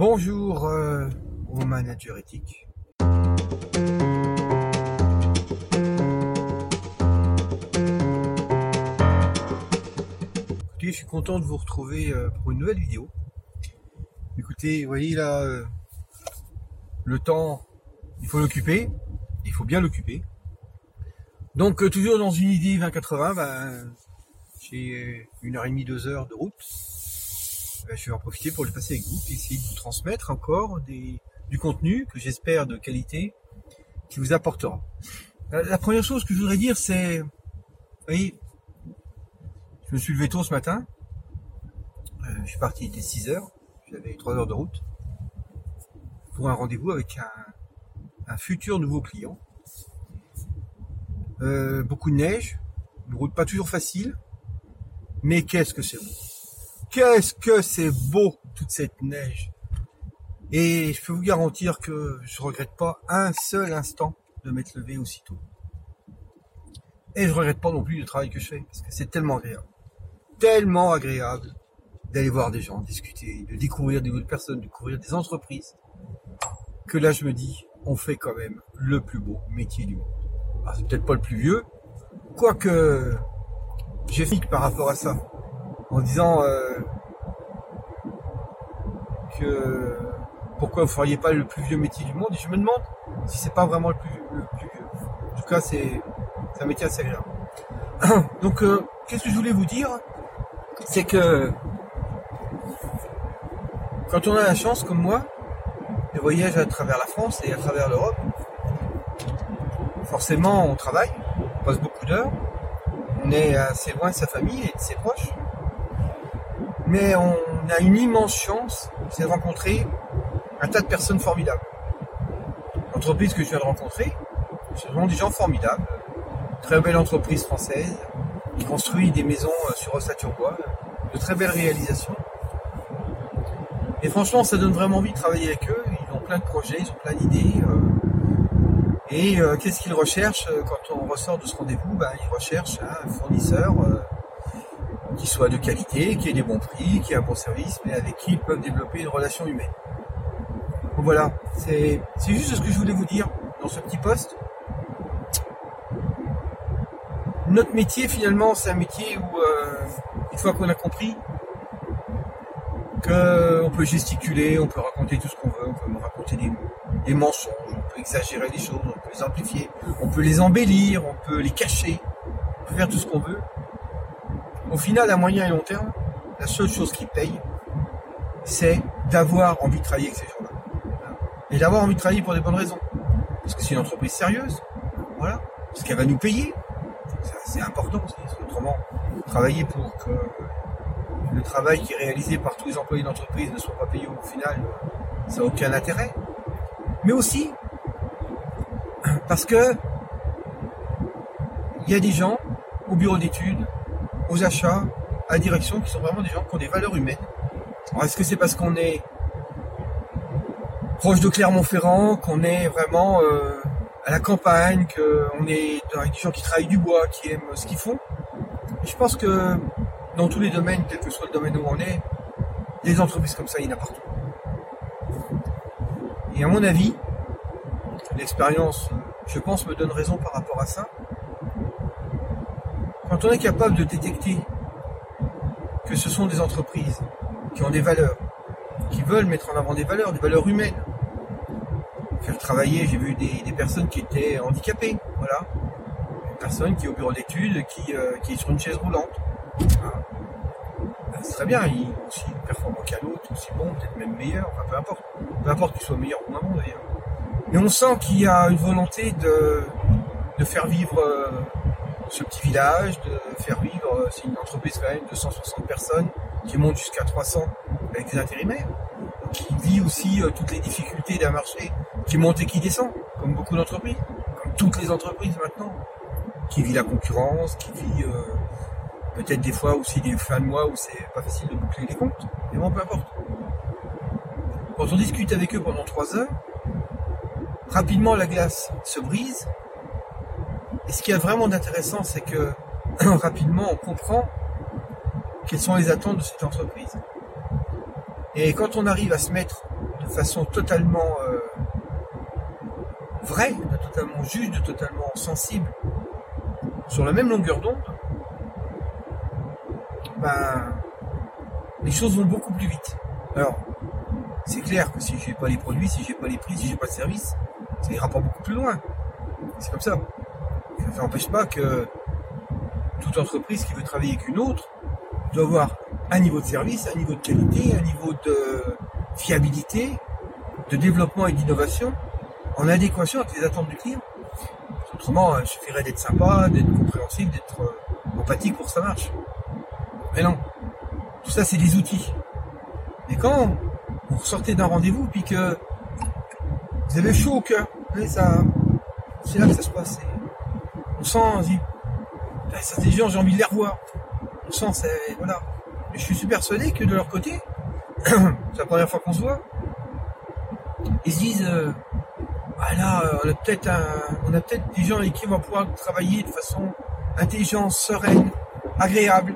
Bonjour euh, aux managers éthiques. Écoutez, je suis content de vous retrouver euh, pour une nouvelle vidéo. Écoutez, vous voyez là, euh, le temps, il faut l'occuper, il faut bien l'occuper. Donc euh, toujours dans une idée 2080, ben, j'ai une heure et demie, deux heures de route. Ben, je vais en profiter pour le passer avec vous, et essayer de vous transmettre encore du contenu que j'espère de qualité qui vous apportera. La, première chose que je voudrais dire, c'est, vous voyez, je me suis levé tôt ce matin. Euh, je suis parti, il était 6 heures. J'avais 3 heures de route pour un rendez-vous avec un, futur nouveau client. Euh, beaucoup de neige, une route pas toujours facile, mais qu'est-ce que c'est beau. Qu'est-ce que c'est beau, toute cette neige. Et je peux vous garantir que je regrette pas un seul instant de m'être levé aussitôt. Et je regrette pas non plus le travail que je fais, parce que c'est tellement agréable. Tellement agréable d'aller voir des gens, discuter, de découvrir des nouvelles personnes, de découvrir des entreprises, que là je me dis, on fait quand même le plus beau métier du monde. Alors, c'est peut-être pas le plus vieux, quoique j'ai fait par rapport à ça, en disant euh, que pourquoi vous feriez pas le plus vieux métier du monde, et je me demande si c'est pas vraiment le plus, le plus vieux. En tout cas, c'est un métier assez agréable. Donc, euh, qu'est-ce que je voulais vous dire? C'est que quand on a la chance, comme moi, de voyager à travers la France et à travers l'Europe, forcément, on travaille, on passe beaucoup d'heures, on est assez loin de sa famille et de ses proches, mais on a une immense chance, c'est de rencontrer un tas de personnes formidables. L'entreprise que je viens de rencontrer, ce sont des gens formidables, très belle entreprise française, qui construit des maisons euh, sur Ossature-Bois, de très belles réalisations. Et franchement, ça donne vraiment envie de travailler avec eux. Ils ont plein de projets, ils ont plein d'idées. euh, et euh, qu'est-ce qu'ils recherchent quand on ressort de ce rendez-vous? Ben, Ils recherchent un fournisseur qui soit de qualité, qui ait des bons prix, qui ait un bon service, mais avec qui ils peuvent développer une relation humaine. Voilà, c'est juste ce que je voulais vous dire dans ce petit poste. Notre métier, finalement, c'est un métier où, euh, une fois qu'on a compris qu'on peut gesticuler, on peut raconter tout ce qu'on veut, on peut raconter des mensonges, on peut exagérer les choses, on peut les amplifier, on peut les embellir, on peut les cacher, on peut faire tout ce qu'on veut. Au final, à moyen et long terme, la seule chose qui paye, c'est d'avoir envie de travailler avec ces gens-là. Et d'avoir envie de travailler pour des bonnes raisons. Parce que c'est une entreprise sérieuse, voilà, parce qu'elle va nous payer. C'est important parce qu'autrement, travailler pour que le travail qui est réalisé par tous les employés d'entreprise ne soit pas payé au final, ça n'a aucun intérêt. Mais aussi parce que il y a des gens au bureau d'études, aux achats, à direction, qui sont vraiment des gens qui ont des valeurs humaines. Alors est-ce que c'est parce qu'on est proche de Clermont-Ferrand, qu'on est vraiment euh, à la campagne, qu'on est avec des gens qui travaillent du bois, qui aiment ce qu'ils font? Je pense que dans tous les domaines, quel que soit le domaine où on est, des entreprises comme ça, il y en a partout. Et à mon avis, l'expérience, je pense, me donne raison par rapport à ça. Quand on est capable de détecter que ce sont des entreprises qui ont des valeurs, qui veulent mettre en avant des valeurs, des valeurs humaines, faire travailler, j'ai vu des, personnes qui étaient handicapées, voilà, une personne qui est au bureau d'études, qui, euh, qui est sur une chaise roulante. Voilà. Ben, c'est très bien, il aussi performant qu'à l'autre, aussi bon, peut-être même meilleur, enfin peu importe. Peu importe qu'il soit meilleur ou moins d'ailleurs. Mais on sent qu'il y a une volonté de, de faire vivre euh, ce petit village, de faire vivre, euh, c'est une entreprise quand même de 160 personnes qui monte jusqu'à 300 avec des intérimaires, qui vit aussi euh, toutes les difficultés d'un marché qui monte et qui descend, comme beaucoup d'entreprises, comme toutes les entreprises maintenant, qui vit la concurrence, qui vit euh, peut-être des fois aussi des fins de mois où c'est pas facile de boucler les comptes, mais bon, peu importe. Quand on discute avec eux pendant trois heures, rapidement la glace se brise. Et ce qui est vraiment d'intéressant, c'est que rapidement on comprend quelles sont les attentes de cette entreprise. Et quand on arrive à se mettre façon totalement euh, vraie, de totalement juste, de totalement sensible, sur la même longueur d'onde, ben, les choses vont beaucoup plus vite. Alors, c'est clair que si j'ai pas les produits, si j'ai pas les prix, si j'ai pas de service, ça ira pas beaucoup plus loin. C'est comme ça. Ça n'empêche pas que toute entreprise qui veut travailler avec une autre doit avoir un niveau de service, un niveau de qualité, un niveau de fiabilité, de développement et d'innovation en adéquation avec les attentes du client. Autrement, il suffirait d'être sympa, d'être compréhensif, d'être euh, empathique pour que ça marche. Mais non. Tout ça, c'est des outils. Et quand vous sortez d'un rendez-vous, puis que vous avez chaud au cœur, ça, c'est là que ça se passe. On sent, on dit, ça, des gens, j'ai envie de les revoir. On sent, c'est, voilà. Et je suis persuadé que de leur côté, c'est la première fois qu'on se voit, ils se disent, euh, voilà, on a peut-être on a peut-être des gens avec qui on va pouvoir travailler de façon intelligente, sereine, agréable,